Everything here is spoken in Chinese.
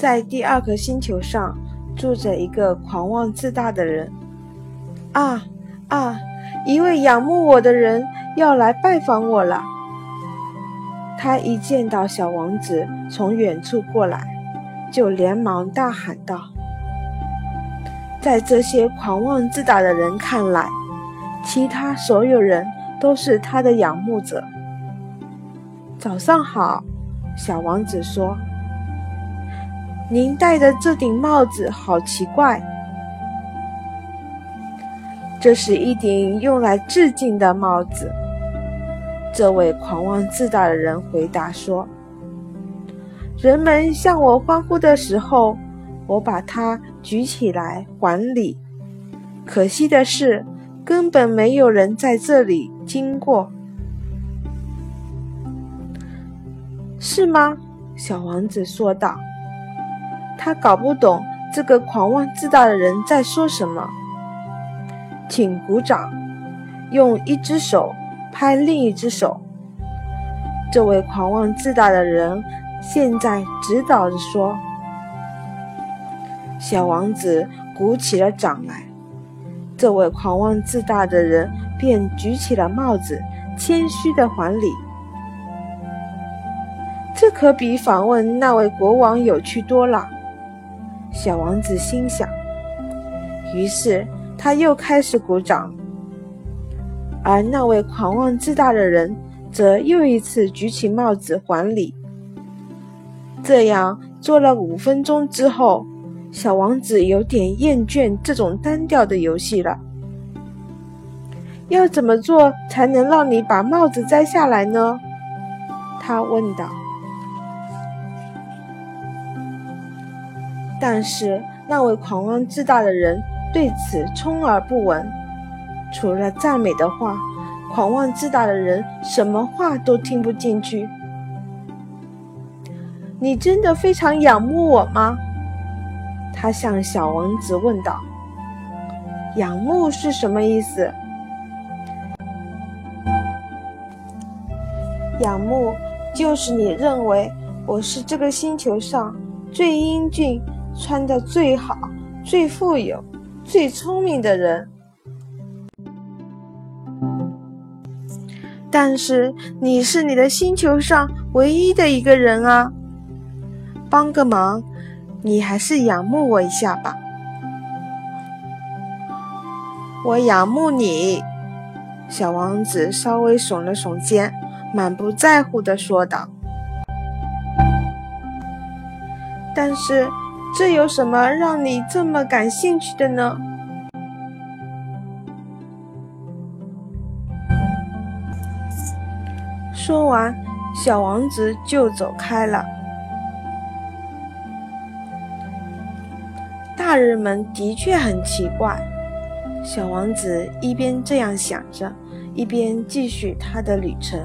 在第二颗星球上住着一个狂妄自大的人。啊啊！一位仰慕我的人要来拜访我了。他一见到小王子从远处过来，就连忙大喊道：“在这些狂妄自大的人看来，其他所有人都是他的仰慕者。”早上好，小王子说：“您戴的这顶帽子好奇怪。”这是一顶用来致敬的帽子。这位狂妄自大的人回答说：“人们向我欢呼的时候，我把它举起来还礼。可惜的是，根本没有人在这里经过。”是吗？小王子说道。他搞不懂这个狂妄自大的人在说什么。请鼓掌，用一只手拍另一只手。这位狂妄自大的人现在指导着说：“小王子鼓起了掌来。”这位狂妄自大的人便举起了帽子，谦虚的还礼。这可比访问那位国王有趣多了，小王子心想。于是。他又开始鼓掌，而那位狂妄自大的人则又一次举起帽子还礼。这样做了五分钟之后，小王子有点厌倦这种单调的游戏了。要怎么做才能让你把帽子摘下来呢？他问道。但是那位狂妄自大的人。对此充耳不闻，除了赞美的话，狂妄自大的人什么话都听不进去。你真的非常仰慕我吗？他向小王子问道。仰慕是什么意思？仰慕就是你认为我是这个星球上最英俊、穿的最好、最富有。最聪明的人，但是你是你的星球上唯一的一个人啊！帮个忙，你还是仰慕我一下吧。我仰慕你，小王子稍微耸了耸肩，满不在乎的说道。但是。这有什么让你这么感兴趣的呢？说完，小王子就走开了。大人们的确很奇怪。小王子一边这样想着，一边继续他的旅程。